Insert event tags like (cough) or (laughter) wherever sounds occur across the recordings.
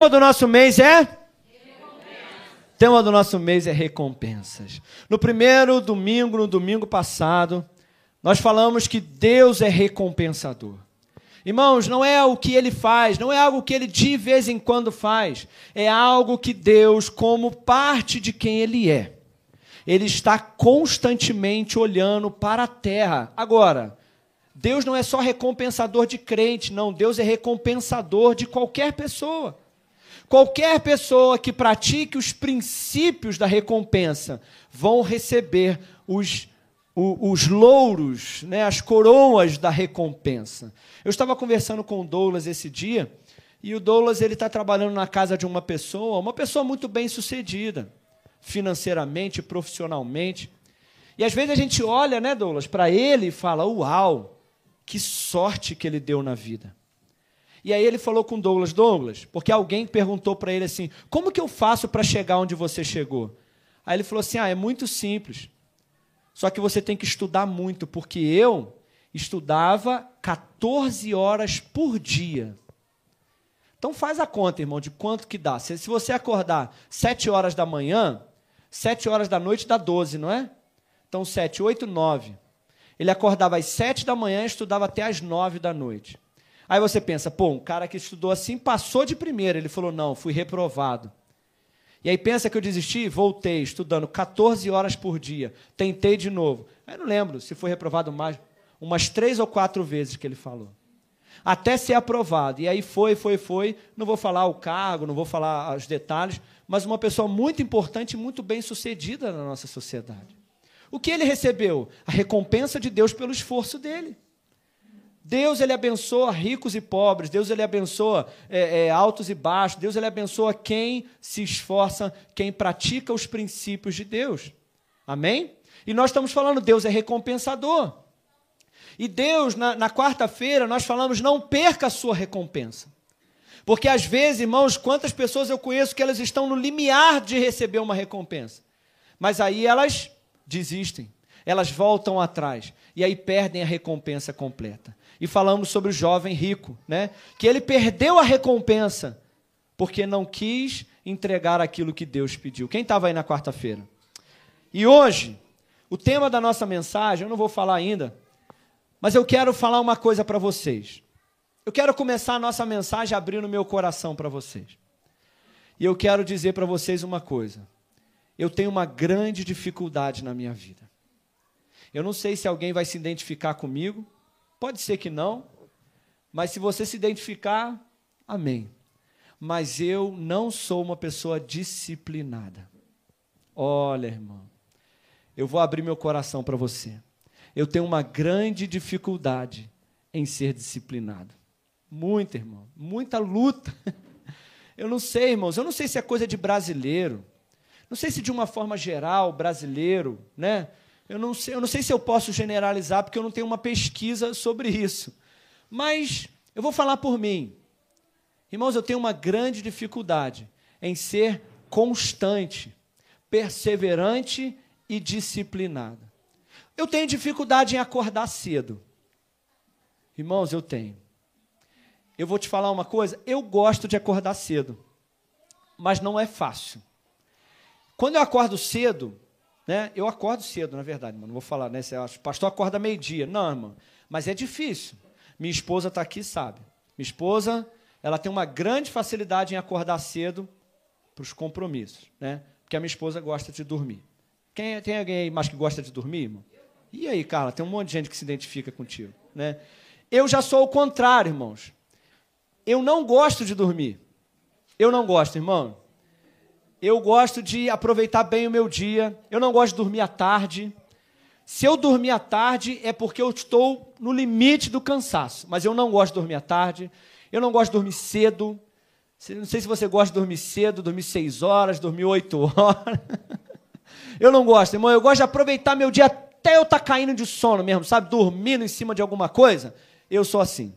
tema do nosso mês é? O tema do nosso mês é recompensas. No primeiro domingo, no domingo passado, nós falamos que Deus é recompensador. Irmãos, não é o que ele faz, não é algo que ele de vez em quando faz, é algo que Deus, como parte de quem ele é, ele está constantemente olhando para a terra. Agora, Deus não é só recompensador de crente, não, Deus é recompensador de qualquer pessoa. Qualquer pessoa que pratique os princípios da recompensa vão receber os, os, os louros, né, as coroas da recompensa. Eu estava conversando com o Douglas esse dia, e o Douglas ele está trabalhando na casa de uma pessoa, uma pessoa muito bem sucedida, financeiramente, profissionalmente. E às vezes a gente olha, né, Douglas, para ele e fala: Uau, que sorte que ele deu na vida. E aí ele falou com Douglas, Douglas, porque alguém perguntou para ele assim: como que eu faço para chegar onde você chegou? Aí ele falou assim: ah, é muito simples. Só que você tem que estudar muito, porque eu estudava 14 horas por dia. Então faz a conta, irmão, de quanto que dá. Se, se você acordar 7 horas da manhã, 7 horas da noite dá 12, não é? Então 7, 8, 9. Ele acordava às 7 da manhã e estudava até às 9 da noite. Aí você pensa, pô, um cara que estudou assim passou de primeira. Ele falou, não, fui reprovado. E aí pensa que eu desisti? Voltei, estudando 14 horas por dia. Tentei de novo. Aí não lembro se foi reprovado mais, umas três ou quatro vezes que ele falou. Até ser aprovado. E aí foi, foi, foi. Não vou falar o cargo, não vou falar os detalhes, mas uma pessoa muito importante e muito bem sucedida na nossa sociedade. O que ele recebeu? A recompensa de Deus pelo esforço dele. Deus ele abençoa ricos e pobres, Deus ele abençoa é, é, altos e baixos, Deus ele abençoa quem se esforça, quem pratica os princípios de Deus. Amém? E nós estamos falando, Deus é recompensador. E Deus, na, na quarta-feira, nós falamos, não perca a sua recompensa. Porque às vezes, irmãos, quantas pessoas eu conheço que elas estão no limiar de receber uma recompensa, mas aí elas desistem, elas voltam atrás e aí perdem a recompensa completa e falamos sobre o jovem rico, né? Que ele perdeu a recompensa porque não quis entregar aquilo que Deus pediu. Quem estava aí na quarta-feira? E hoje, o tema da nossa mensagem, eu não vou falar ainda, mas eu quero falar uma coisa para vocês. Eu quero começar a nossa mensagem abrindo meu coração para vocês. E eu quero dizer para vocês uma coisa. Eu tenho uma grande dificuldade na minha vida. Eu não sei se alguém vai se identificar comigo, Pode ser que não, mas se você se identificar, amém. Mas eu não sou uma pessoa disciplinada. Olha, irmão, eu vou abrir meu coração para você. Eu tenho uma grande dificuldade em ser disciplinado. Muita, irmão, muita luta. (laughs) Eu não sei, irmãos, eu não sei se é coisa de brasileiro. Não sei se de uma forma geral, brasileiro, né? Eu não, sei, eu não sei se eu posso generalizar, porque eu não tenho uma pesquisa sobre isso. Mas eu vou falar por mim. Irmãos, eu tenho uma grande dificuldade em ser constante, perseverante e disciplinado. Eu tenho dificuldade em acordar cedo. Irmãos, eu tenho. Eu vou te falar uma coisa, eu gosto de acordar cedo, mas não é fácil. Quando eu acordo cedo, né? Eu acordo cedo, na verdade, mano. Não vou falar, né? O pastor acorda meio-dia. Não, irmão. Mas é difícil. Minha esposa está aqui, sabe? Minha esposa, ela tem uma grande facilidade em acordar cedo para os compromissos, né? Porque a minha esposa gosta de dormir. Quem, tem alguém aí mais que gosta de dormir, irmão? E aí, Carla? Tem um monte de gente que se identifica contigo, né? Eu já sou o contrário, irmãos. Eu não gosto de dormir. Eu não gosto, irmão. Eu gosto de aproveitar bem o meu dia. Eu não gosto de dormir à tarde. Se eu dormir à tarde é porque eu estou no limite do cansaço. Mas eu não gosto de dormir à tarde. Eu não gosto de dormir cedo. Não sei se você gosta de dormir cedo, dormir seis horas, dormir oito (laughs) horas. Eu não gosto, irmão. Eu gosto de aproveitar meu dia até eu estar tá caindo de sono mesmo, sabe? Dormindo em cima de alguma coisa. Eu sou assim.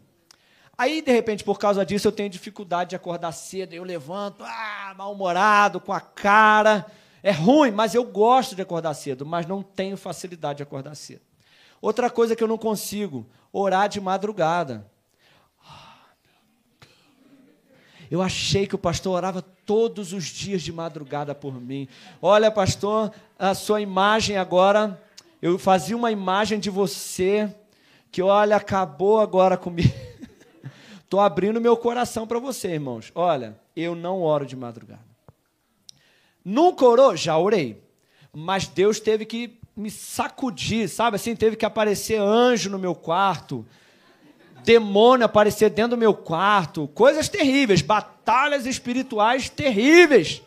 Aí, de repente, por causa disso, eu tenho dificuldade de acordar cedo. Eu levanto, ah, mal-humorado, com a cara. É ruim, mas eu gosto de acordar cedo, mas não tenho facilidade de acordar cedo. Outra coisa que eu não consigo, orar de madrugada. Eu achei que o pastor orava todos os dias de madrugada por mim. Olha, pastor, a sua imagem agora, eu fazia uma imagem de você que, olha, acabou agora comigo. (laughs) Estou abrindo meu coração para você, irmãos. Olha, eu não oro de madrugada. Nunca orou? Já orei. Mas Deus teve que me sacudir, sabe assim? Teve que aparecer anjo no meu quarto, demônio aparecer dentro do meu quarto, coisas terríveis, batalhas espirituais terríveis,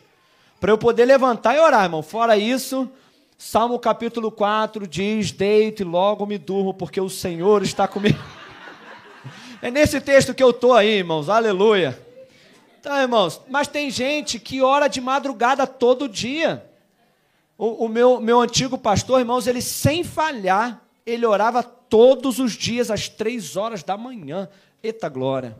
para eu poder levantar e orar, irmão. Fora isso, Salmo capítulo 4 diz: Deito e logo me durmo, porque o Senhor está comigo. (laughs) É nesse texto que eu estou aí, irmãos, aleluia. Então, irmãos, mas tem gente que ora de madrugada todo dia. O, o meu, meu antigo pastor, irmãos, ele sem falhar, ele orava todos os dias às três horas da manhã. Eita glória.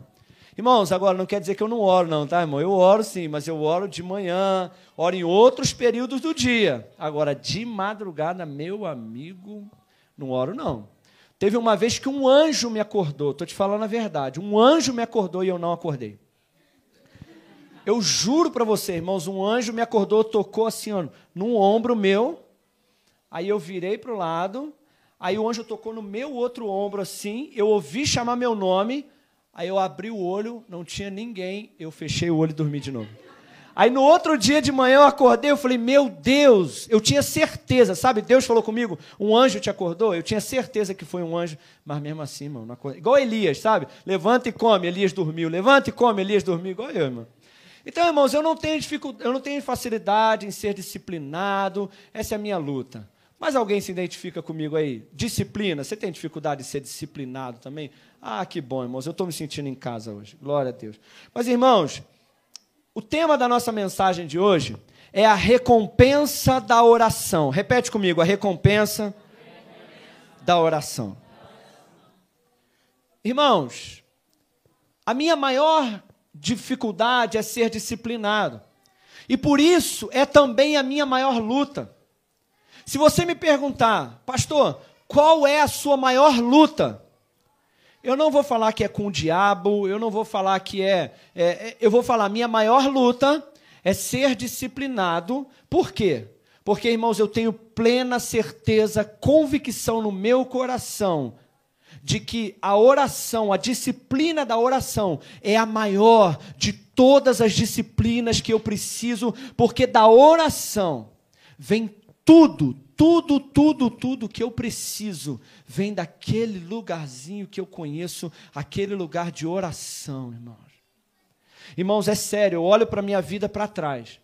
Irmãos, agora não quer dizer que eu não oro, não, tá, irmão? Eu oro sim, mas eu oro de manhã, oro em outros períodos do dia. Agora, de madrugada, meu amigo, não oro, não. Teve uma vez que um anjo me acordou, estou te falando a verdade. Um anjo me acordou e eu não acordei. Eu juro para você, irmãos, um anjo me acordou, tocou assim, ó, num ombro meu. Aí eu virei para o lado, Aí o anjo tocou no meu outro ombro assim, eu ouvi chamar meu nome, aí eu abri o olho, não tinha ninguém, eu fechei o olho e dormi de novo. Aí no outro dia de manhã eu acordei, eu falei, meu Deus, eu tinha certeza, sabe? Deus falou comigo, um anjo te acordou? Eu tinha certeza que foi um anjo, mas mesmo assim, mano, igual Elias, sabe? Levanta e come, Elias dormiu, levanta e come, Elias dormiu, igual eu, irmão. Então, irmãos, eu não tenho dificuldade, eu não tenho facilidade em ser disciplinado, essa é a minha luta. Mas alguém se identifica comigo aí? Disciplina. Você tem dificuldade de ser disciplinado também? Ah, que bom, irmãos. Eu estou me sentindo em casa hoje. Glória a Deus. Mas, irmãos, o tema da nossa mensagem de hoje é a recompensa da oração. Repete comigo: a recompensa da oração. Irmãos, a minha maior dificuldade é ser disciplinado. E por isso é também a minha maior luta. Se você me perguntar, pastor, qual é a sua maior luta? Eu não vou falar que é com o diabo, eu não vou falar que é, é, é eu vou falar, minha maior luta é ser disciplinado. Por quê? Porque, irmãos, eu tenho plena certeza, convicção no meu coração de que a oração, a disciplina da oração é a maior de todas as disciplinas que eu preciso, porque da oração vem tudo, tudo, tudo, tudo que eu preciso vem daquele lugarzinho que eu conheço, aquele lugar de oração, irmãos. Irmãos, é sério, eu olho para a minha vida para trás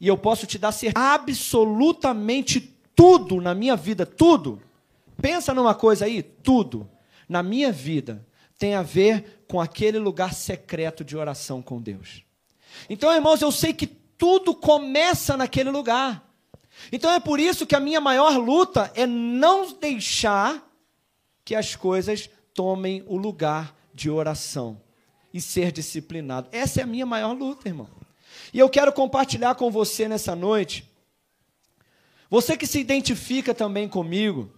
e eu posso te dar certeza, absolutamente tudo na minha vida, tudo. Pensa numa coisa aí, tudo na minha vida tem a ver com aquele lugar secreto de oração com Deus. Então, irmãos, eu sei que tudo começa naquele lugar. Então é por isso que a minha maior luta é não deixar que as coisas tomem o lugar de oração e ser disciplinado. Essa é a minha maior luta, irmão. E eu quero compartilhar com você nessa noite. Você que se identifica também comigo,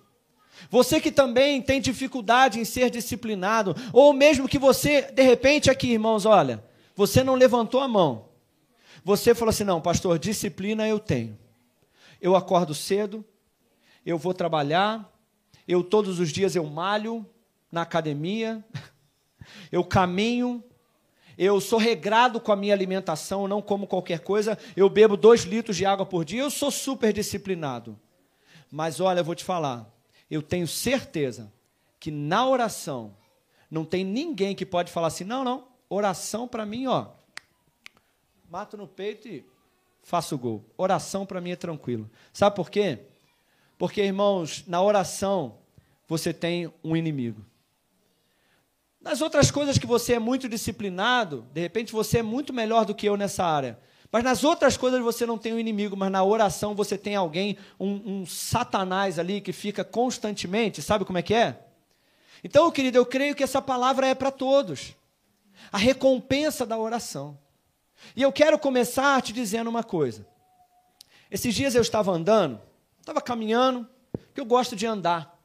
você que também tem dificuldade em ser disciplinado, ou mesmo que você, de repente, aqui, irmãos, olha, você não levantou a mão. Você falou assim: não, pastor, disciplina eu tenho. Eu acordo cedo, eu vou trabalhar, eu todos os dias eu malho na academia, (laughs) eu caminho, eu sou regrado com a minha alimentação, não como qualquer coisa, eu bebo dois litros de água por dia, eu sou super disciplinado. Mas olha, eu vou te falar, eu tenho certeza que na oração não tem ninguém que pode falar assim, não, não, oração para mim, ó, mato no peito e faço gol. Oração para mim é tranquilo. Sabe por quê? Porque, irmãos, na oração você tem um inimigo. Nas outras coisas que você é muito disciplinado, de repente você é muito melhor do que eu nessa área. Mas nas outras coisas você não tem um inimigo, mas na oração você tem alguém, um, um satanás ali que fica constantemente, sabe como é que é? Então, querido, eu creio que essa palavra é para todos. A recompensa da oração. E eu quero começar te dizendo uma coisa. Esses dias eu estava andando, estava caminhando, que eu gosto de andar.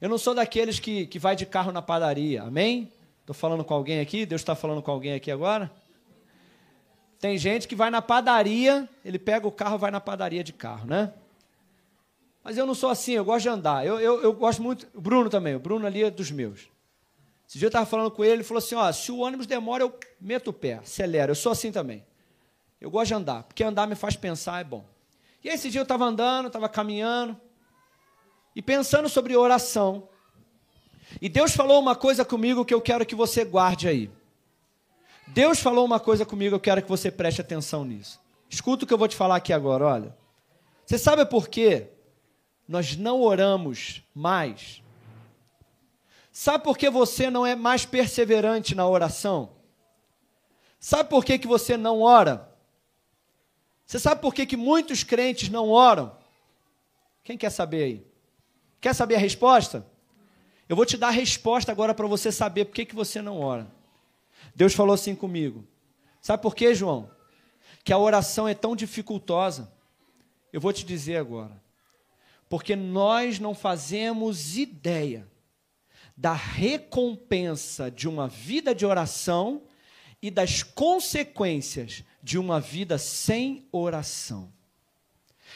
Eu não sou daqueles que, que vai de carro na padaria, amém? Estou falando com alguém aqui? Deus está falando com alguém aqui agora? Tem gente que vai na padaria, ele pega o carro, vai na padaria de carro, né? Mas eu não sou assim, eu gosto de andar. Eu, eu, eu gosto muito. O Bruno também, o Bruno ali é dos meus. Esse dia eu estava falando com ele, ele falou assim: ó, se o ônibus demora, eu meto o pé, acelero. Eu sou assim também. Eu gosto de andar, porque andar me faz pensar, é bom. E esse dia eu estava andando, estava caminhando, e pensando sobre oração. E Deus falou uma coisa comigo que eu quero que você guarde aí. Deus falou uma coisa comigo, eu quero que você preste atenção nisso. Escuta o que eu vou te falar aqui agora, olha. Você sabe por quê nós não oramos mais? Sabe por que você não é mais perseverante na oração? Sabe por que, que você não ora? Você sabe por que, que muitos crentes não oram? Quem quer saber aí? Quer saber a resposta? Eu vou te dar a resposta agora para você saber por que, que você não ora. Deus falou assim comigo. Sabe por quê, João? Que a oração é tão dificultosa. Eu vou te dizer agora. Porque nós não fazemos ideia da recompensa de uma vida de oração e das consequências de uma vida sem oração.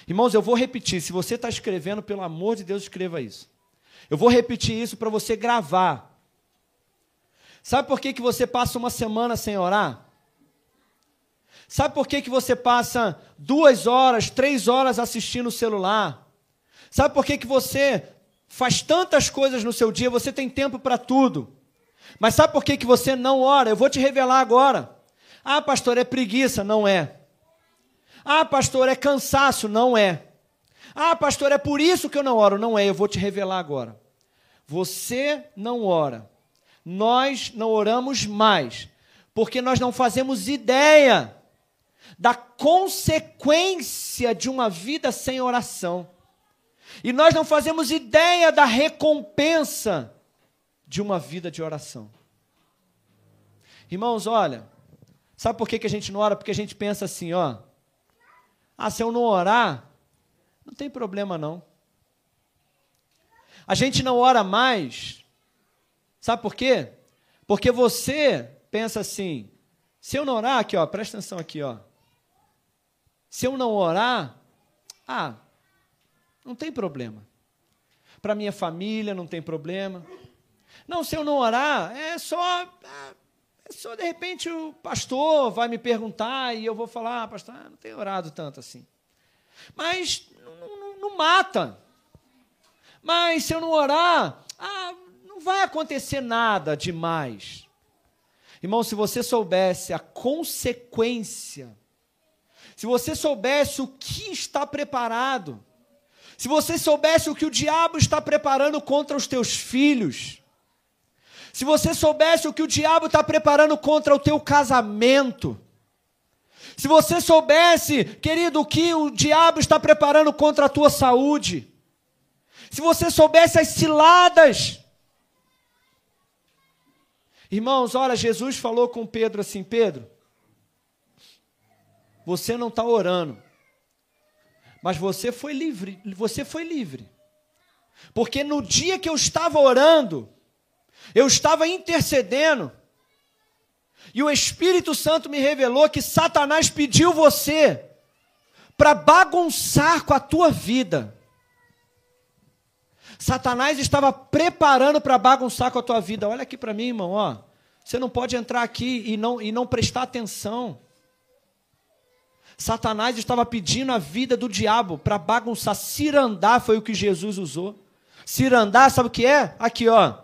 Irmãos, eu vou repetir. Se você está escrevendo, pelo amor de Deus, escreva isso. Eu vou repetir isso para você gravar. Sabe por que, que você passa uma semana sem orar? Sabe por que, que você passa duas horas, três horas assistindo o celular? Sabe por que, que você faz tantas coisas no seu dia, você tem tempo para tudo? Mas sabe por que, que você não ora? Eu vou te revelar agora. Ah, pastor, é preguiça. Não é. Ah, pastor, é cansaço. Não é. Ah, pastor, é por isso que eu não oro. Não é, eu vou te revelar agora. Você não ora nós não oramos mais, porque nós não fazemos ideia da consequência de uma vida sem oração. E nós não fazemos ideia da recompensa de uma vida de oração. Irmãos, olha, sabe por que, a gente não ora? Porque a gente pensa assim, ó. Ah, se eu não orar, não tem problema não. A gente não ora mais Sabe por quê? Porque você pensa assim: se eu não orar, aqui, ó, presta atenção aqui, ó. Se eu não orar, ah, não tem problema. Para minha família não tem problema. Não, se eu não orar, é só, é só de repente o pastor vai me perguntar e eu vou falar, ah, pastor, ah, não tenho orado tanto assim. Mas não, não, não mata. Mas se eu não orar, ah, não vai acontecer nada demais. Irmão, se você soubesse a consequência, se você soubesse o que está preparado, se você soubesse o que o diabo está preparando contra os teus filhos, se você soubesse o que o diabo está preparando contra o teu casamento, se você soubesse, querido, o que o diabo está preparando contra a tua saúde, se você soubesse as ciladas. Irmãos, olha, Jesus falou com Pedro assim: Pedro, você não está orando, mas você foi livre, você foi livre. Porque no dia que eu estava orando, eu estava intercedendo, e o Espírito Santo me revelou que Satanás pediu você para bagunçar com a tua vida. Satanás estava preparando para bagunçar com a tua vida. Olha aqui para mim, irmão, ó. Você não pode entrar aqui e não, e não prestar atenção. Satanás estava pedindo a vida do diabo para bagunçar. Cirandar foi o que Jesus usou. Cirandar, sabe o que é? Aqui, ó.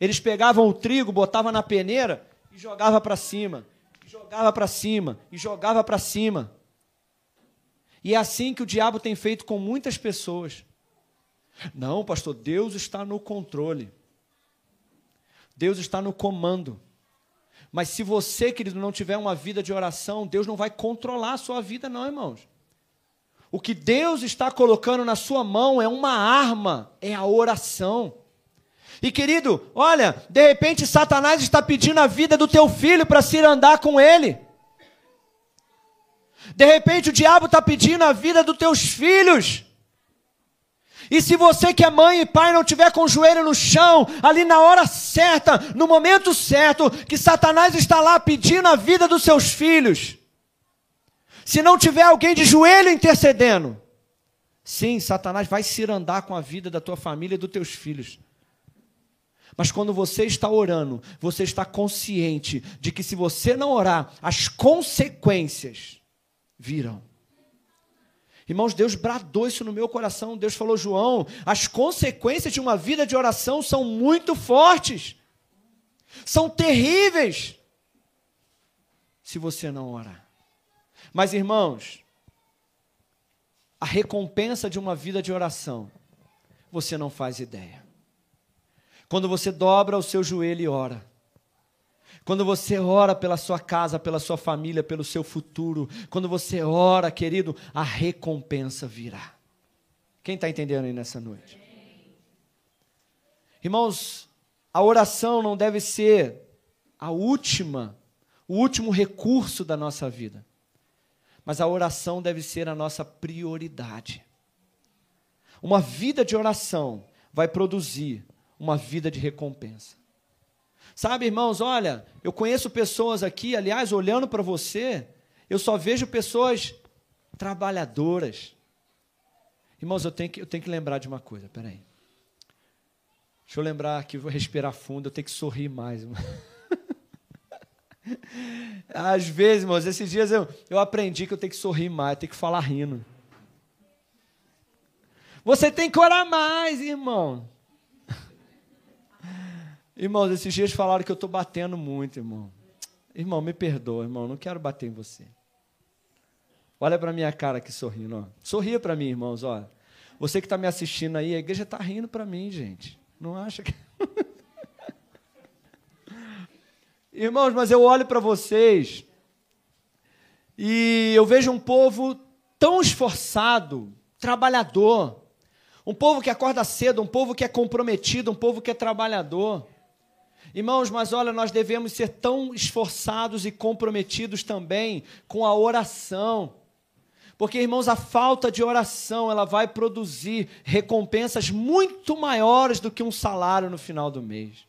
Eles pegavam o trigo, botavam na peneira e jogava para cima. Jogava para cima e jogava para cima. E é assim que o diabo tem feito com muitas pessoas. Não, pastor, Deus está no controle. Deus está no comando. Mas se você, querido, não tiver uma vida de oração, Deus não vai controlar a sua vida, não, irmãos. O que Deus está colocando na sua mão é uma arma, é a oração. E querido, olha, de repente Satanás está pedindo a vida do teu filho para se andar com ele. De repente o diabo está pedindo a vida dos teus filhos. E se você que é mãe e pai não tiver com o joelho no chão, ali na hora certa, no momento certo, que Satanás está lá pedindo a vida dos seus filhos, se não tiver alguém de joelho intercedendo, sim, Satanás vai se andar com a vida da tua família e dos teus filhos. Mas quando você está orando, você está consciente de que se você não orar, as consequências virão. Irmãos, Deus bradou isso no meu coração. Deus falou, João, as consequências de uma vida de oração são muito fortes, são terríveis, se você não orar. Mas, irmãos, a recompensa de uma vida de oração, você não faz ideia. Quando você dobra o seu joelho e ora, quando você ora pela sua casa, pela sua família, pelo seu futuro, quando você ora, querido, a recompensa virá. Quem está entendendo aí nessa noite? Irmãos, a oração não deve ser a última, o último recurso da nossa vida. Mas a oração deve ser a nossa prioridade. Uma vida de oração vai produzir uma vida de recompensa. Sabe, irmãos, olha, eu conheço pessoas aqui, aliás, olhando para você, eu só vejo pessoas trabalhadoras. Irmãos, eu tenho que, eu tenho que lembrar de uma coisa, peraí. Deixa eu lembrar aqui, vou respirar fundo, eu tenho que sorrir mais. (laughs) Às vezes, irmãos, esses dias eu, eu aprendi que eu tenho que sorrir mais, eu tenho que falar rindo. Você tem que orar mais, irmão. Irmãos, esses dias falaram que eu estou batendo muito, irmão. Irmão, me perdoa, irmão, não quero bater em você. Olha para minha cara aqui sorrindo, ó. Sorria para mim, irmãos, ó. Você que está me assistindo aí, a igreja está rindo para mim, gente. Não acha que. (laughs) irmãos, mas eu olho para vocês e eu vejo um povo tão esforçado, trabalhador, um povo que acorda cedo, um povo que é comprometido, um povo que é trabalhador. Irmãos, mas olha, nós devemos ser tão esforçados e comprometidos também com a oração. Porque, irmãos, a falta de oração, ela vai produzir recompensas muito maiores do que um salário no final do mês.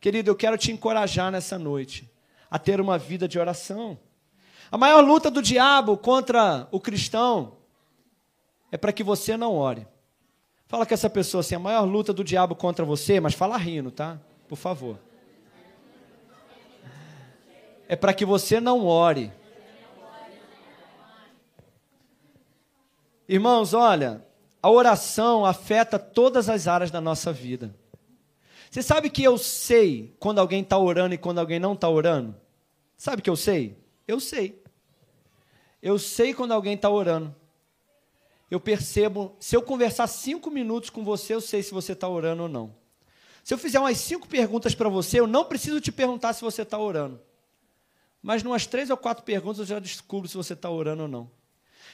Querido, eu quero te encorajar nessa noite a ter uma vida de oração. A maior luta do diabo contra o cristão é para que você não ore. Fala com essa pessoa assim, a maior luta do diabo contra você, mas fala rindo, tá? Por favor. É para que você não ore. Irmãos, olha, a oração afeta todas as áreas da nossa vida. Você sabe que eu sei quando alguém está orando e quando alguém não está orando? Sabe que eu sei? Eu sei. Eu sei quando alguém está orando eu percebo, se eu conversar cinco minutos com você, eu sei se você está orando ou não. Se eu fizer umas cinco perguntas para você, eu não preciso te perguntar se você está orando. Mas umas três ou quatro perguntas eu já descubro se você está orando ou não.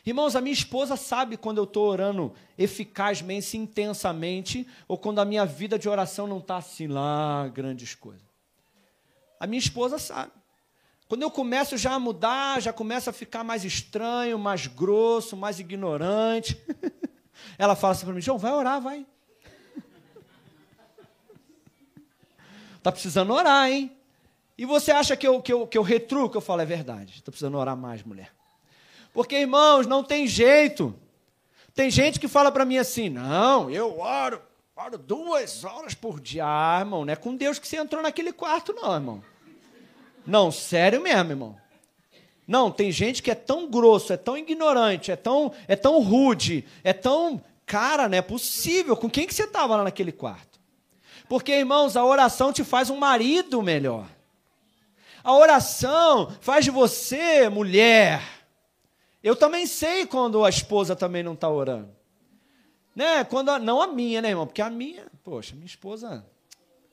Irmãos, a minha esposa sabe quando eu estou orando eficazmente, intensamente, ou quando a minha vida de oração não está assim lá, grandes coisas. A minha esposa sabe. Quando eu começo já a mudar, já começa a ficar mais estranho, mais grosso, mais ignorante. (laughs) Ela fala assim para mim: João, vai orar, vai. Está (laughs) precisando orar, hein? E você acha que eu, que eu, que eu retruco? Eu falo, é verdade. Estou precisando orar mais, mulher. Porque, irmãos, não tem jeito. Tem gente que fala para mim assim: não, eu oro, oro duas horas por dia. Ah, irmão, não é com Deus que você entrou naquele quarto, não, irmão. Não, sério mesmo, irmão. Não, tem gente que é tão grosso, é tão ignorante, é tão, é tão rude, é tão. Cara, não é possível. Com quem que você estava lá naquele quarto? Porque, irmãos, a oração te faz um marido melhor. A oração faz de você mulher. Eu também sei quando a esposa também não está orando. Né? Quando a, não a minha, né, irmão? Porque a minha, poxa, minha esposa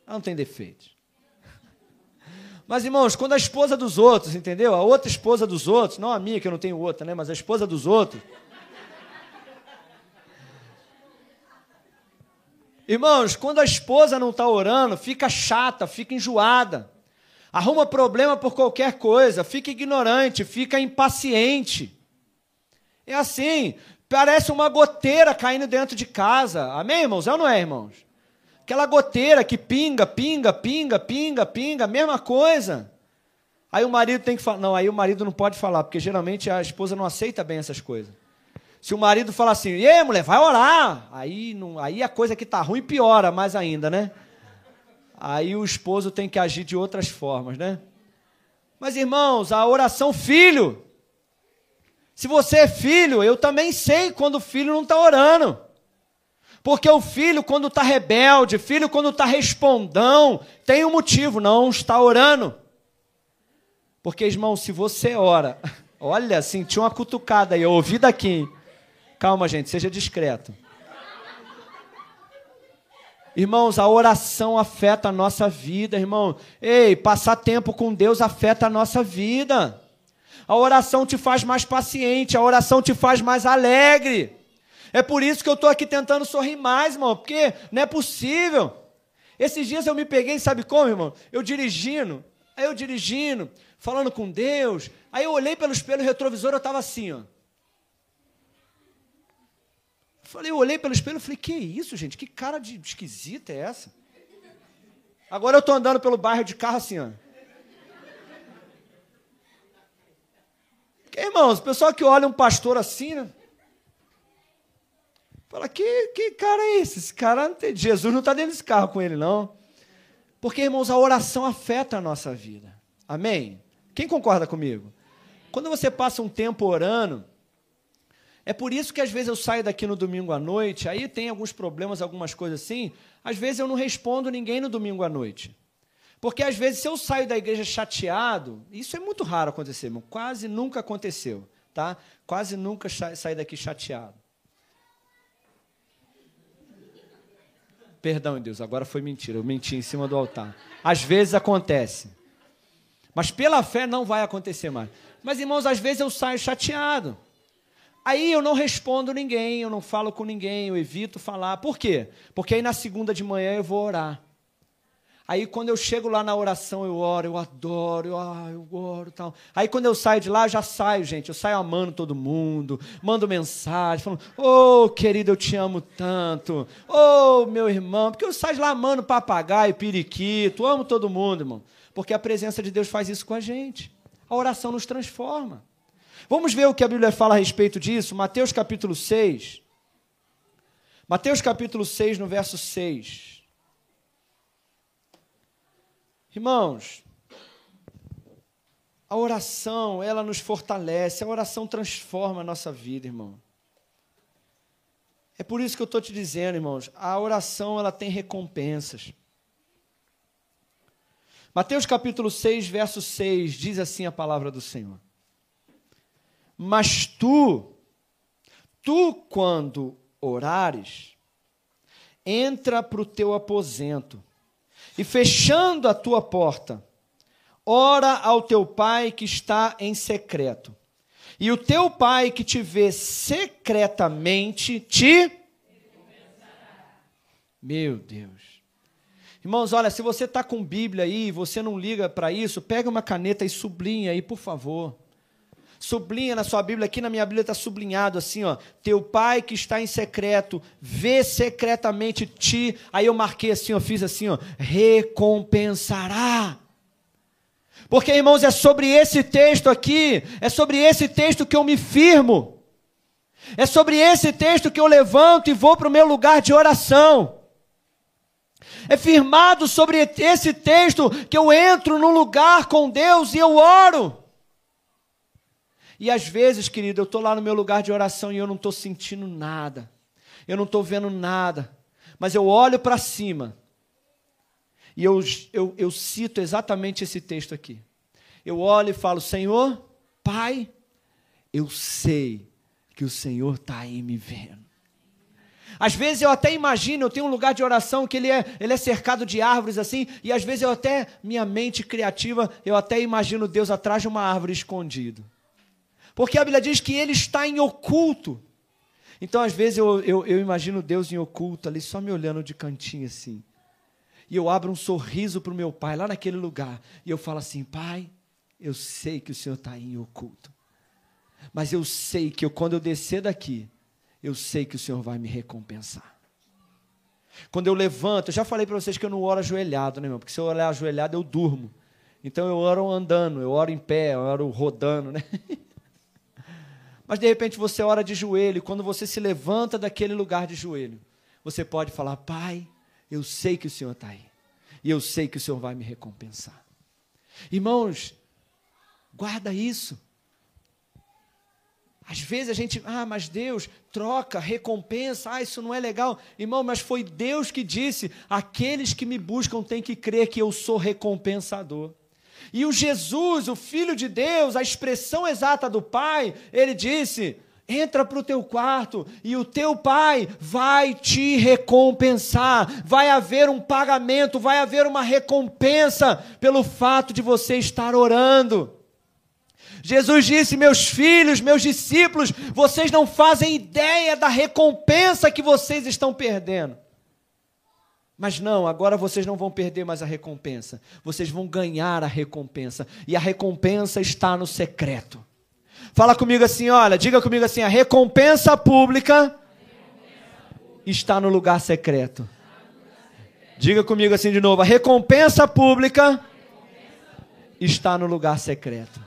ela não tem defeitos. Mas, irmãos, quando a esposa dos outros, entendeu? A outra esposa dos outros, não a minha, que eu não tenho outra, né? Mas a esposa dos outros. Irmãos, quando a esposa não está orando, fica chata, fica enjoada, arruma problema por qualquer coisa, fica ignorante, fica impaciente. É assim, parece uma goteira caindo dentro de casa. Amém, irmãos? É ou não é, irmãos? Aquela goteira que pinga, pinga, pinga, pinga, pinga, mesma coisa. Aí o marido tem que falar. Não, aí o marido não pode falar, porque geralmente a esposa não aceita bem essas coisas. Se o marido falar assim, e mulher, vai orar. Aí, não, aí a coisa que tá ruim piora mais ainda, né? Aí o esposo tem que agir de outras formas, né? Mas irmãos, a oração filho. Se você é filho, eu também sei quando o filho não está orando. Porque o filho, quando está rebelde, filho, quando está respondão, tem um motivo, não está orando. Porque, irmão, se você ora, (laughs) olha, senti uma cutucada aí, eu ouvi daqui. Calma, gente, seja discreto. Irmãos, a oração afeta a nossa vida, irmão. Ei, passar tempo com Deus afeta a nossa vida. A oração te faz mais paciente, a oração te faz mais alegre. É por isso que eu estou aqui tentando sorrir mais, irmão, porque não é possível. Esses dias eu me peguei, sabe como, irmão? Eu dirigindo, aí eu dirigindo, falando com Deus, aí eu olhei pelo espelho retrovisor, eu estava assim, ó. Falei, eu olhei pelo espelho falei, que isso, gente? Que cara de esquisita é essa? Agora eu estou andando pelo bairro de carro assim, ó. Porque, irmãos, o pessoal que olha um pastor assim, né? Fala, que, que cara é esse? Esse cara não tem. Jesus não está dentro desse carro com ele, não. Porque, irmãos, a oração afeta a nossa vida. Amém? Quem concorda comigo? Quando você passa um tempo orando, é por isso que às vezes eu saio daqui no domingo à noite, aí tem alguns problemas, algumas coisas assim. Às vezes eu não respondo ninguém no domingo à noite. Porque às vezes se eu saio da igreja chateado, isso é muito raro acontecer, irmão. Quase nunca aconteceu, tá? Quase nunca saio daqui chateado. Perdão, Deus, agora foi mentira. Eu menti em cima do altar. Às vezes acontece. Mas pela fé não vai acontecer mais. Mas, irmãos, às vezes eu saio chateado. Aí eu não respondo ninguém, eu não falo com ninguém, eu evito falar. Por quê? Porque aí na segunda de manhã eu vou orar. Aí quando eu chego lá na oração, eu oro, eu adoro, eu, ah, eu oro tal. Aí quando eu saio de lá, já saio, gente. Eu saio amando todo mundo, mando mensagem, falando, ô oh, querido, eu te amo tanto. Ô oh, meu irmão, porque eu saio de lá amando papagaio, periquito, amo todo mundo, irmão. Porque a presença de Deus faz isso com a gente. A oração nos transforma. Vamos ver o que a Bíblia fala a respeito disso? Mateus capítulo 6. Mateus capítulo 6, no verso 6. Irmãos, a oração, ela nos fortalece, a oração transforma a nossa vida, irmão. É por isso que eu estou te dizendo, irmãos, a oração ela tem recompensas. Mateus capítulo 6, verso 6, diz assim a palavra do Senhor. Mas tu, tu quando orares, entra para o teu aposento e fechando a tua porta, ora ao teu pai que está em secreto. E o teu pai que te vê secretamente te. Meu Deus. Irmãos, olha, se você está com Bíblia aí e você não liga para isso, pega uma caneta e sublinha aí, por favor. Sublinha na sua Bíblia, aqui na minha Bíblia está sublinhado assim, ó. Teu pai que está em secreto, vê secretamente ti. Aí eu marquei assim, eu fiz assim, ó. Recompensará. Porque, irmãos, é sobre esse texto aqui, é sobre esse texto que eu me firmo. É sobre esse texto que eu levanto e vou para o meu lugar de oração. É firmado sobre esse texto que eu entro no lugar com Deus e eu oro. E às vezes, querido, eu estou lá no meu lugar de oração e eu não estou sentindo nada. Eu não estou vendo nada. Mas eu olho para cima. E eu, eu, eu cito exatamente esse texto aqui. Eu olho e falo: Senhor, Pai, eu sei que o Senhor está aí me vendo. Às vezes eu até imagino, eu tenho um lugar de oração que ele é, ele é cercado de árvores assim, e às vezes eu até, minha mente criativa, eu até imagino Deus atrás de uma árvore escondido. Porque a Bíblia diz que ele está em oculto. Então, às vezes, eu, eu, eu, imagino Deus em oculto, ali só me olhando de cantinho assim. E eu abro um sorriso para o meu pai, lá naquele lugar. E eu falo assim: Pai, eu sei que o Senhor está em oculto. Mas eu sei que eu, quando eu descer daqui, eu sei que o Senhor vai me recompensar. Quando eu levanto, eu já falei para vocês que eu não oro ajoelhado, né, irmão? Porque se eu olhar ajoelhado, eu durmo. Então eu oro andando, eu oro em pé, eu oro rodando, né? (laughs) Mas de repente você ora de joelho, e quando você se levanta daquele lugar de joelho, você pode falar: Pai, eu sei que o Senhor está aí, e eu sei que o Senhor vai me recompensar. Irmãos, guarda isso. Às vezes a gente, ah, mas Deus troca, recompensa, ah, isso não é legal. Irmão, mas foi Deus que disse: aqueles que me buscam têm que crer que eu sou recompensador. E o Jesus, o Filho de Deus, a expressão exata do Pai, ele disse: entra para o teu quarto e o teu pai vai te recompensar. Vai haver um pagamento, vai haver uma recompensa pelo fato de você estar orando. Jesus disse: Meus filhos, meus discípulos, vocês não fazem ideia da recompensa que vocês estão perdendo. Mas não, agora vocês não vão perder mais a recompensa, vocês vão ganhar a recompensa, e a recompensa está no secreto. Fala comigo assim, olha, diga comigo assim: a recompensa pública está no lugar secreto. Diga comigo assim de novo: a recompensa pública está no lugar secreto.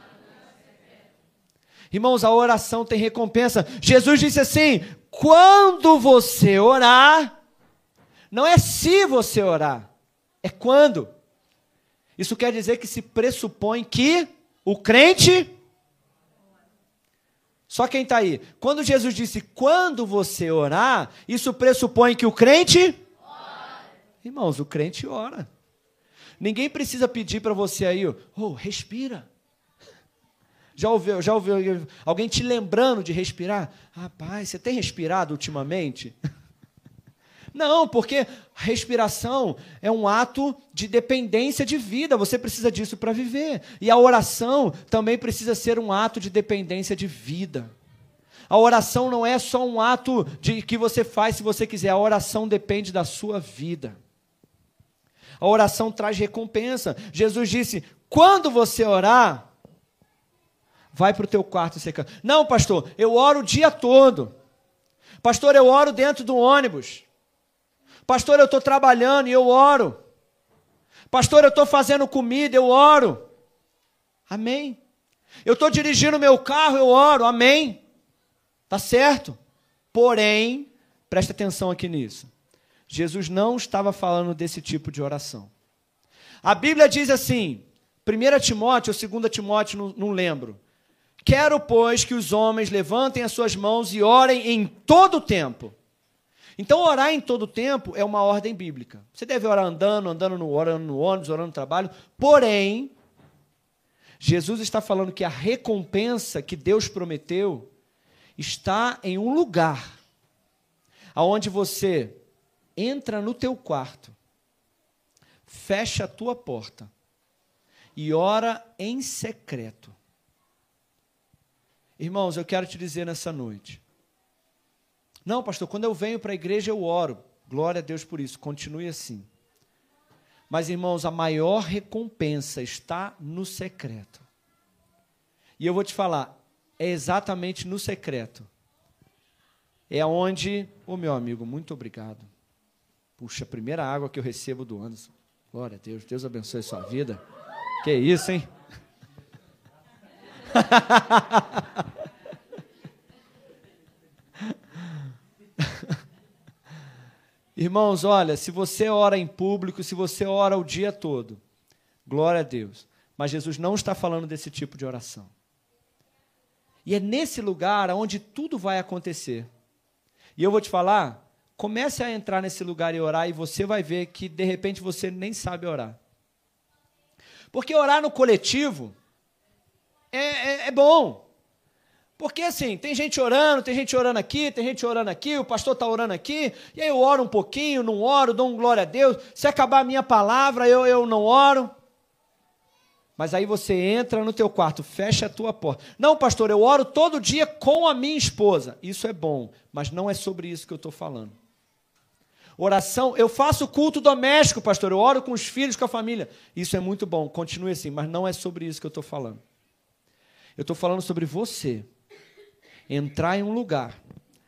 Irmãos, a oração tem recompensa. Jesus disse assim: quando você orar, não é se você orar, é quando. Isso quer dizer que se pressupõe que o crente. Só quem está aí. Quando Jesus disse quando você orar, isso pressupõe que o crente. Ora. Irmãos, o crente ora. Ninguém precisa pedir para você aí, oh, respira. Já ouviu, já ouviu alguém te lembrando de respirar? Rapaz, você tem respirado ultimamente? (laughs) Não, porque respiração é um ato de dependência de vida, você precisa disso para viver. E a oração também precisa ser um ato de dependência de vida. A oração não é só um ato de que você faz se você quiser, a oração depende da sua vida. A oração traz recompensa. Jesus disse: quando você orar, vai para o teu quarto secando. Não, pastor, eu oro o dia todo. Pastor, eu oro dentro do ônibus. Pastor, eu estou trabalhando e eu oro. Pastor, eu estou fazendo comida, eu oro. Amém. Eu estou dirigindo meu carro, eu oro. Amém. Tá certo? Porém, presta atenção aqui nisso. Jesus não estava falando desse tipo de oração. A Bíblia diz assim, 1 Timóteo ou 2 Timóteo, não, não lembro. Quero, pois, que os homens levantem as suas mãos e orem em todo o tempo. Então, orar em todo tempo é uma ordem bíblica. Você deve orar andando, andando no, orando no ônibus, orando no trabalho. Porém, Jesus está falando que a recompensa que Deus prometeu está em um lugar aonde você entra no teu quarto, fecha a tua porta e ora em secreto. Irmãos, eu quero te dizer nessa noite. Não, pastor, quando eu venho para a igreja eu oro. Glória a Deus por isso, continue assim. Mas, irmãos, a maior recompensa está no secreto. E eu vou te falar, é exatamente no secreto. É onde, ô oh, meu amigo, muito obrigado. Puxa, a primeira água que eu recebo do Anderson. Glória a Deus, Deus abençoe a sua vida. Que isso, hein? (laughs) Irmãos, olha, se você ora em público, se você ora o dia todo, glória a Deus. Mas Jesus não está falando desse tipo de oração. E é nesse lugar onde tudo vai acontecer. E eu vou te falar, comece a entrar nesse lugar e orar, e você vai ver que de repente você nem sabe orar. Porque orar no coletivo é, é, é bom. Porque assim, tem gente orando, tem gente orando aqui, tem gente orando aqui, o pastor está orando aqui, e aí eu oro um pouquinho, não oro, dou um glória a Deus. Se acabar a minha palavra, eu, eu não oro. Mas aí você entra no teu quarto, fecha a tua porta. Não, pastor, eu oro todo dia com a minha esposa. Isso é bom, mas não é sobre isso que eu estou falando. Oração, eu faço culto doméstico, pastor, eu oro com os filhos, com a família. Isso é muito bom, continue assim, mas não é sobre isso que eu estou falando. Eu estou falando sobre você entrar em um lugar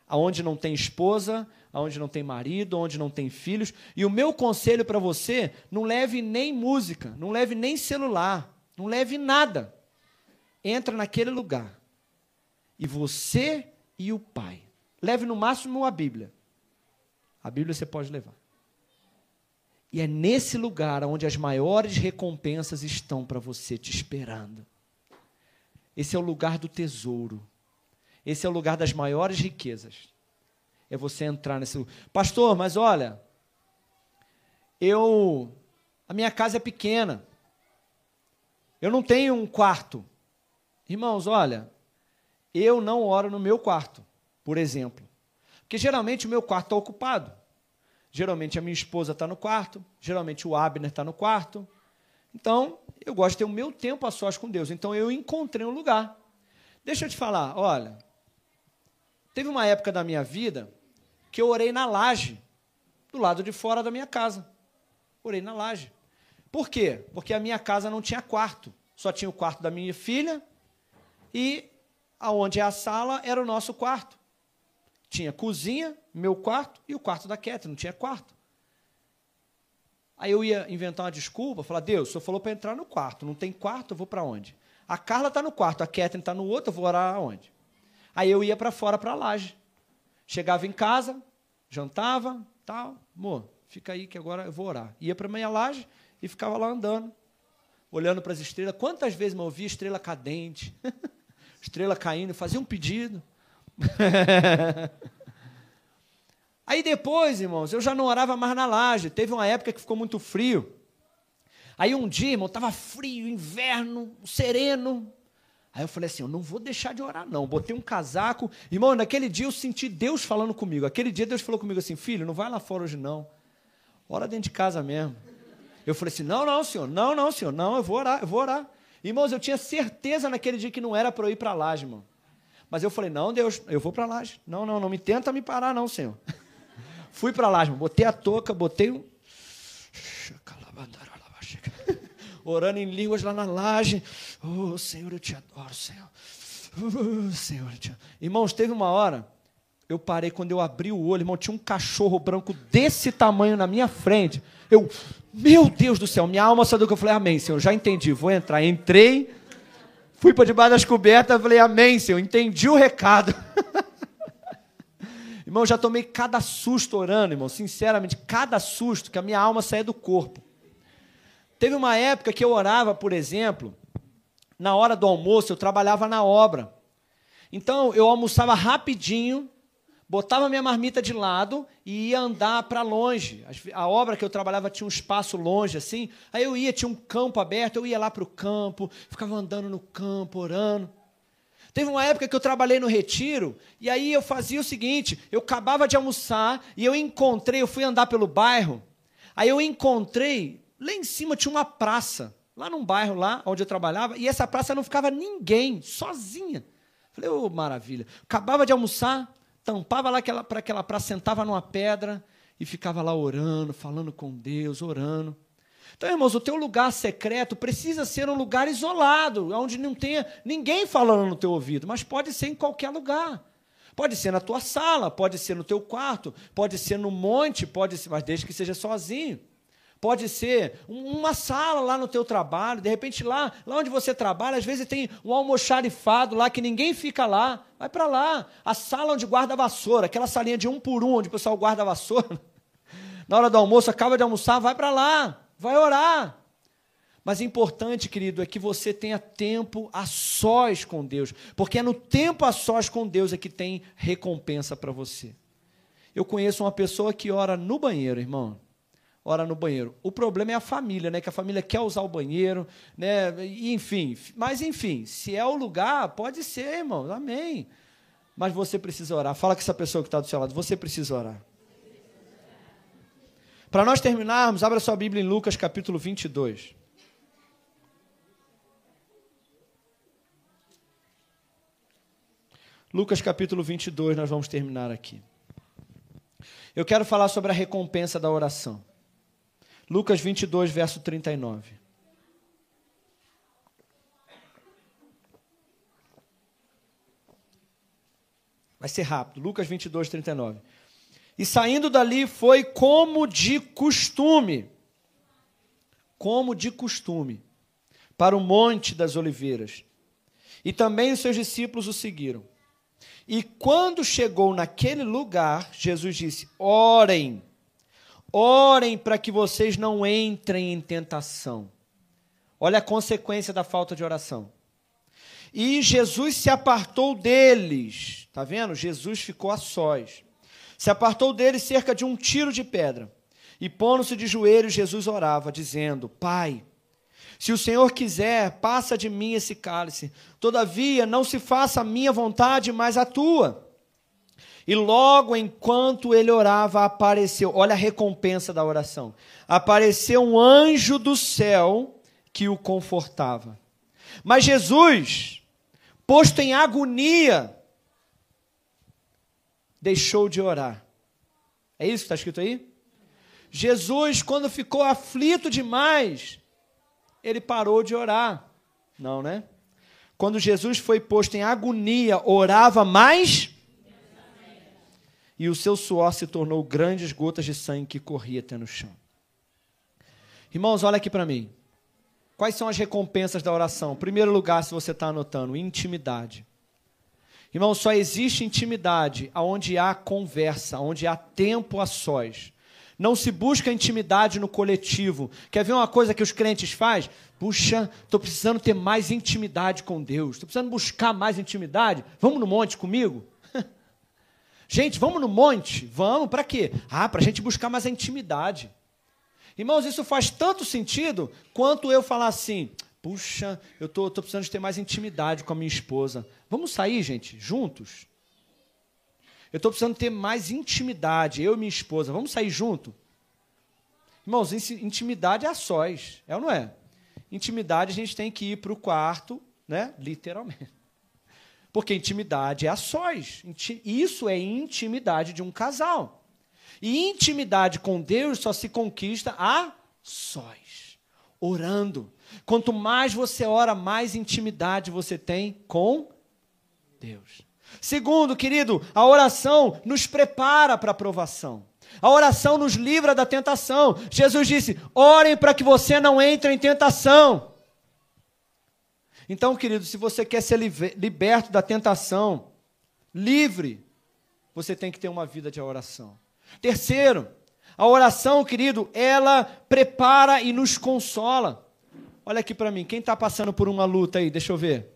onde não tem esposa, onde não tem marido, onde não tem filhos. E o meu conselho para você, não leve nem música, não leve nem celular. Não leve nada. Entra naquele lugar. E você e o Pai. Leve no máximo a Bíblia. A Bíblia você pode levar. E é nesse lugar onde as maiores recompensas estão para você te esperando. Esse é o lugar do tesouro. Esse é o lugar das maiores riquezas. É você entrar nesse lugar. Pastor, mas olha, eu a minha casa é pequena. Eu não tenho um quarto. Irmãos, olha, eu não oro no meu quarto, por exemplo. Porque geralmente o meu quarto está ocupado. Geralmente a minha esposa está no quarto, geralmente o Abner está no quarto. Então, eu gosto de ter o meu tempo a sós com Deus. Então, eu encontrei um lugar. Deixa eu te falar, olha, teve uma época da minha vida que eu orei na laje, do lado de fora da minha casa. Orei na laje. Por quê? Porque a minha casa não tinha quarto. Só tinha o quarto da minha filha e aonde é a sala era o nosso quarto. Tinha cozinha, meu quarto e o quarto da Ketty, não tinha quarto. Aí eu ia inventar uma desculpa, falar, Deus, o senhor falou para entrar no quarto, não tem quarto, eu vou para onde? A Carla está no quarto, a Catherine está no outro, eu vou orar aonde? Aí eu ia para fora, para a laje. Chegava em casa, jantava, tal, amor, fica aí que agora eu vou orar. Ia para a minha laje e ficava lá andando, olhando para as estrelas. Quantas vezes eu via estrela cadente, (laughs) estrela caindo, fazia um pedido. (laughs) Aí depois, irmãos, eu já não orava mais na laje. Teve uma época que ficou muito frio. Aí um dia, irmão, estava frio, inverno, sereno. Aí eu falei assim: eu não vou deixar de orar, não. Botei um casaco. Irmão, naquele dia eu senti Deus falando comigo. Aquele dia Deus falou comigo assim: filho, não vai lá fora hoje, não. Ora dentro de casa mesmo. Eu falei assim: não, não, senhor, não, não, senhor, não, eu vou orar, eu vou orar. Irmãos, eu tinha certeza naquele dia que não era para eu ir para laje, irmão. Mas eu falei: não, Deus, eu vou para laje. Não, não, não me tenta me parar, não, senhor. (laughs) Fui para lá, irmão. Botei a touca, botei um. Orando em línguas lá na laje. Oh, Senhor, eu te adoro, Senhor. Oh, Senhor, eu te adoro. Irmãos, teve uma hora, eu parei quando eu abri o olho, irmão, tinha um cachorro branco desse tamanho na minha frente. Eu, meu Deus do céu, minha alma saiu do que eu falei, amém, Senhor, já entendi, vou entrar. Entrei, fui para debaixo das cobertas, falei, amém, Senhor, entendi o recado. (laughs) Irmão, já tomei cada susto orando, irmão, sinceramente, cada susto que a minha alma saía do corpo. Teve uma época que eu orava, por exemplo, na hora do almoço, eu trabalhava na obra. Então, eu almoçava rapidinho, botava minha marmita de lado e ia andar para longe. A obra que eu trabalhava tinha um espaço longe, assim. Aí eu ia, tinha um campo aberto, eu ia lá para o campo, ficava andando no campo, orando. Teve uma época que eu trabalhei no retiro, e aí eu fazia o seguinte: eu acabava de almoçar e eu encontrei, eu fui andar pelo bairro, aí eu encontrei, lá em cima tinha uma praça, lá num bairro lá onde eu trabalhava, e essa praça não ficava ninguém, sozinha. Falei, ô oh, maravilha. Acabava de almoçar, tampava lá para aquela praça, sentava numa pedra e ficava lá orando, falando com Deus, orando. Então, irmãos, o teu lugar secreto precisa ser um lugar isolado, onde não tenha ninguém falando no teu ouvido, mas pode ser em qualquer lugar. Pode ser na tua sala, pode ser no teu quarto, pode ser no monte, pode ser, mas desde que seja sozinho. Pode ser uma sala lá no teu trabalho, de repente lá, lá onde você trabalha, às vezes tem um almoxarifado lá que ninguém fica lá. Vai para lá. A sala onde guarda a vassoura, aquela salinha de um por um, onde o pessoal guarda a vassoura. (laughs) Na hora do almoço, acaba de almoçar, vai para lá. Vai orar. Mas importante, querido, é que você tenha tempo a sós com Deus, porque é no tempo a sós com Deus é que tem recompensa para você. Eu conheço uma pessoa que ora no banheiro, irmão. Ora no banheiro. O problema é a família, né? Que a família quer usar o banheiro, né? Enfim, mas enfim, se é o lugar, pode ser, irmão. Amém. Mas você precisa orar. Fala com essa pessoa que está do seu lado. Você precisa orar. Para nós terminarmos, abra sua Bíblia em Lucas capítulo 22. Lucas capítulo 22, nós vamos terminar aqui. Eu quero falar sobre a recompensa da oração. Lucas 22, verso 39. Vai ser rápido. Lucas 22, 39. E saindo dali foi como de costume. Como de costume. para o Monte das Oliveiras. E também os seus discípulos o seguiram. E quando chegou naquele lugar, Jesus disse: Orem, orem para que vocês não entrem em tentação. Olha a consequência da falta de oração. E Jesus se apartou deles. Está vendo? Jesus ficou a sós. Se apartou deles cerca de um tiro de pedra. E pondo-se de joelhos, Jesus orava, dizendo: Pai, se o Senhor quiser, passa de mim esse cálice. Todavia, não se faça a minha vontade, mas a tua. E logo enquanto ele orava, apareceu, olha a recompensa da oração. Apareceu um anjo do céu que o confortava. Mas Jesus, posto em agonia, deixou de orar. É isso que está escrito aí? Jesus, quando ficou aflito demais, ele parou de orar. Não, né? Quando Jesus foi posto em agonia, orava mais e o seu suor se tornou grandes gotas de sangue que corria até no chão. Irmãos, olha aqui para mim. Quais são as recompensas da oração? Em primeiro lugar, se você está anotando, intimidade. Irmão, só existe intimidade onde há conversa, onde há tempo a sós. Não se busca intimidade no coletivo. Quer ver uma coisa que os crentes fazem? Puxa, estou precisando ter mais intimidade com Deus. Estou precisando buscar mais intimidade. Vamos no monte comigo? Gente, vamos no monte? Vamos, para quê? Ah, para a gente buscar mais intimidade. Irmãos, isso faz tanto sentido quanto eu falar assim: puxa, eu estou precisando de ter mais intimidade com a minha esposa. Vamos sair, gente, juntos? Eu estou precisando ter mais intimidade, eu e minha esposa. Vamos sair junto? Irmãos, intimidade é a sós, é ou não é? Intimidade a gente tem que ir para o quarto, né? Literalmente. Porque intimidade é a sós. Isso é intimidade de um casal. E intimidade com Deus só se conquista a sós, orando. Quanto mais você ora, mais intimidade você tem com Deus. Segundo, querido, a oração nos prepara para a aprovação. A oração nos livra da tentação. Jesus disse: orem para que você não entre em tentação. Então, querido, se você quer ser liberto da tentação, livre, você tem que ter uma vida de oração. Terceiro, a oração, querido, ela prepara e nos consola. Olha aqui para mim, quem está passando por uma luta aí? Deixa eu ver.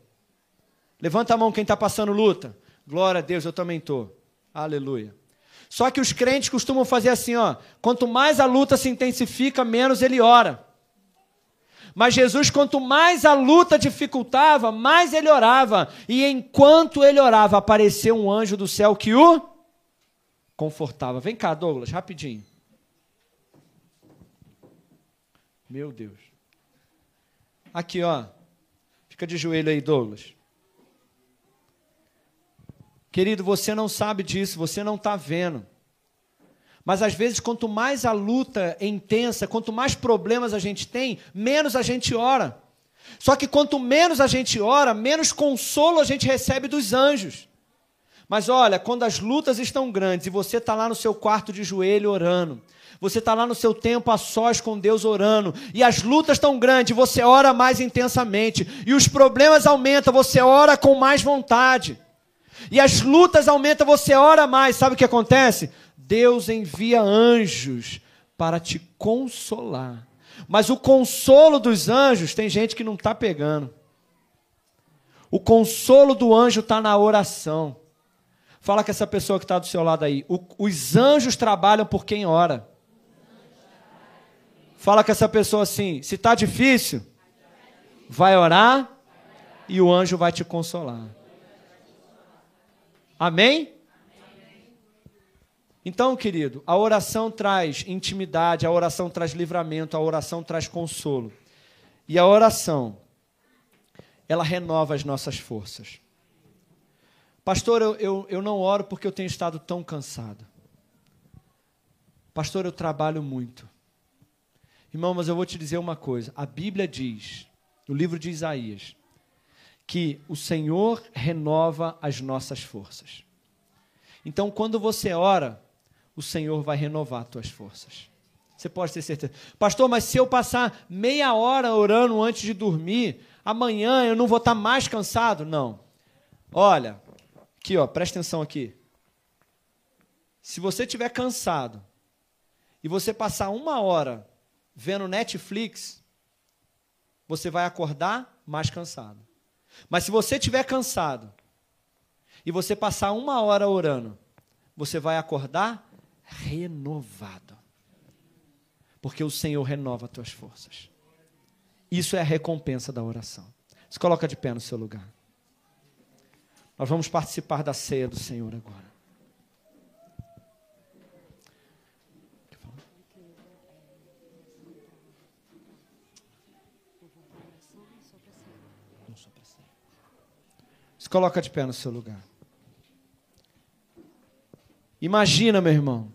Levanta a mão quem está passando luta. Glória a Deus, eu também estou. Aleluia. Só que os crentes costumam fazer assim, ó. Quanto mais a luta se intensifica, menos ele ora. Mas Jesus, quanto mais a luta dificultava, mais ele orava. E enquanto ele orava, apareceu um anjo do céu que o confortava. Vem cá, Douglas, rapidinho. Meu Deus. Aqui, ó. Fica de joelho aí, Douglas. Querido, você não sabe disso, você não está vendo. Mas às vezes, quanto mais a luta é intensa, quanto mais problemas a gente tem, menos a gente ora. Só que quanto menos a gente ora, menos consolo a gente recebe dos anjos. Mas olha, quando as lutas estão grandes e você está lá no seu quarto de joelho orando, você está lá no seu tempo a sós com Deus orando, e as lutas estão grandes, você ora mais intensamente, e os problemas aumentam, você ora com mais vontade e as lutas aumentam, você ora mais. Sabe o que acontece? Deus envia anjos para te consolar. Mas o consolo dos anjos, tem gente que não está pegando. O consolo do anjo está na oração. Fala com essa pessoa que está do seu lado aí. O, os anjos trabalham por quem ora. Fala com essa pessoa assim: se está difícil, vai orar e o anjo vai te consolar. Amém? Então, querido, a oração traz intimidade, a oração traz livramento, a oração traz consolo. E a oração, ela renova as nossas forças. Pastor, eu, eu, eu não oro porque eu tenho estado tão cansado. Pastor, eu trabalho muito. Irmão, mas eu vou te dizer uma coisa. A Bíblia diz, no livro de Isaías, que o Senhor renova as nossas forças. Então, quando você ora, o Senhor vai renovar as tuas forças. Você pode ter certeza. Pastor, mas se eu passar meia hora orando antes de dormir, amanhã eu não vou estar mais cansado? Não. Olha, aqui, ó, presta atenção aqui. Se você estiver cansado e você passar uma hora vendo Netflix, você vai acordar mais cansado. Mas se você estiver cansado e você passar uma hora orando, você vai acordar renovado porque o Senhor renova as tuas forças. Isso é a recompensa da oração. Se coloca de pé no seu lugar. Nós vamos participar da ceia do Senhor agora. Se coloca de pé no seu lugar. Imagina, meu irmão,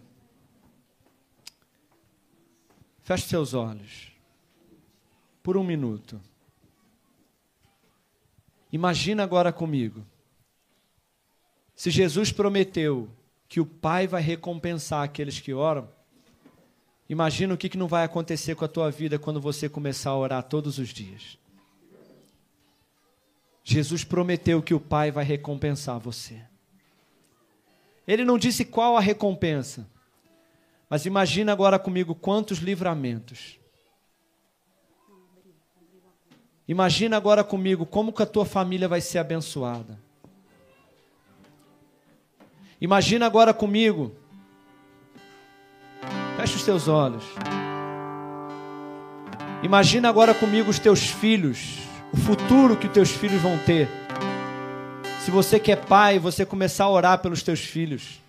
Feche seus olhos. Por um minuto. Imagina agora comigo. Se Jesus prometeu que o Pai vai recompensar aqueles que oram, imagina o que, não vai acontecer com a tua vida quando você começar a orar todos os dias. Jesus prometeu que o Pai vai recompensar você. Ele não disse qual a recompensa, mas imagina agora comigo quantos livramentos. Imagina agora comigo como que a tua família vai ser abençoada. Imagina agora comigo. Feche os teus olhos. Imagina agora comigo os teus filhos, o futuro que os teus filhos vão ter. Se você que é pai, você começar a orar pelos teus filhos.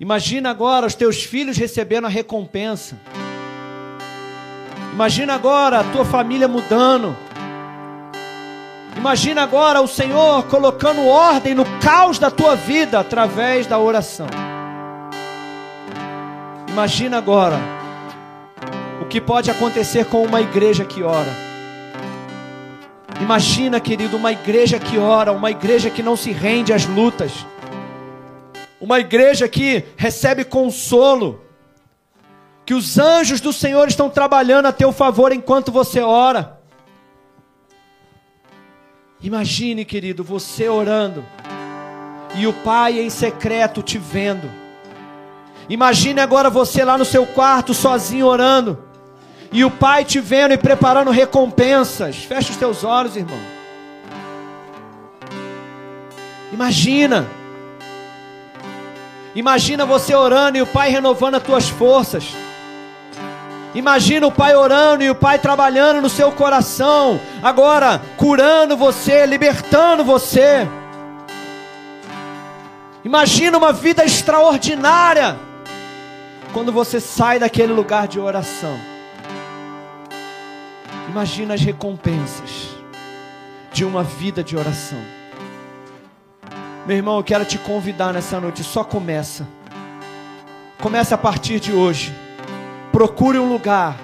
Imagina agora os teus filhos recebendo a recompensa. Imagina agora a tua família mudando. Imagina agora o Senhor colocando ordem no caos da tua vida através da oração. Imagina agora o que pode acontecer com uma igreja que ora. Imagina, querido, uma igreja que ora, uma igreja que não se rende às lutas uma igreja que recebe consolo, que os anjos do Senhor estão trabalhando a teu favor enquanto você ora. Imagine, querido, você orando e o Pai em secreto te vendo. Imagine agora você lá no seu quarto sozinho orando e o Pai te vendo e preparando recompensas. Feche os teus olhos, irmão. Imagina. Imagina você orando e o Pai renovando as tuas forças. Imagina o Pai orando e o Pai trabalhando no seu coração, agora curando você, libertando você. Imagina uma vida extraordinária quando você sai daquele lugar de oração. Imagina as recompensas de uma vida de oração. Meu irmão, eu quero te convidar nessa noite. Só começa. Comece a partir de hoje. Procure um lugar.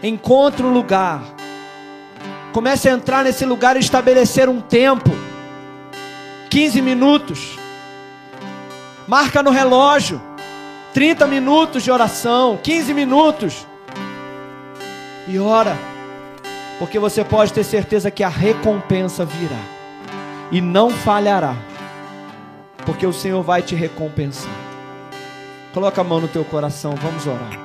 Encontre um lugar. Comece a entrar nesse lugar e estabelecer um tempo. 15 minutos. Marca no relógio. 30 minutos de oração, 15 minutos. E ora. Porque você pode ter certeza que a recompensa virá. E não falhará porque o Senhor vai te recompensar. Coloca a mão no teu coração, vamos orar.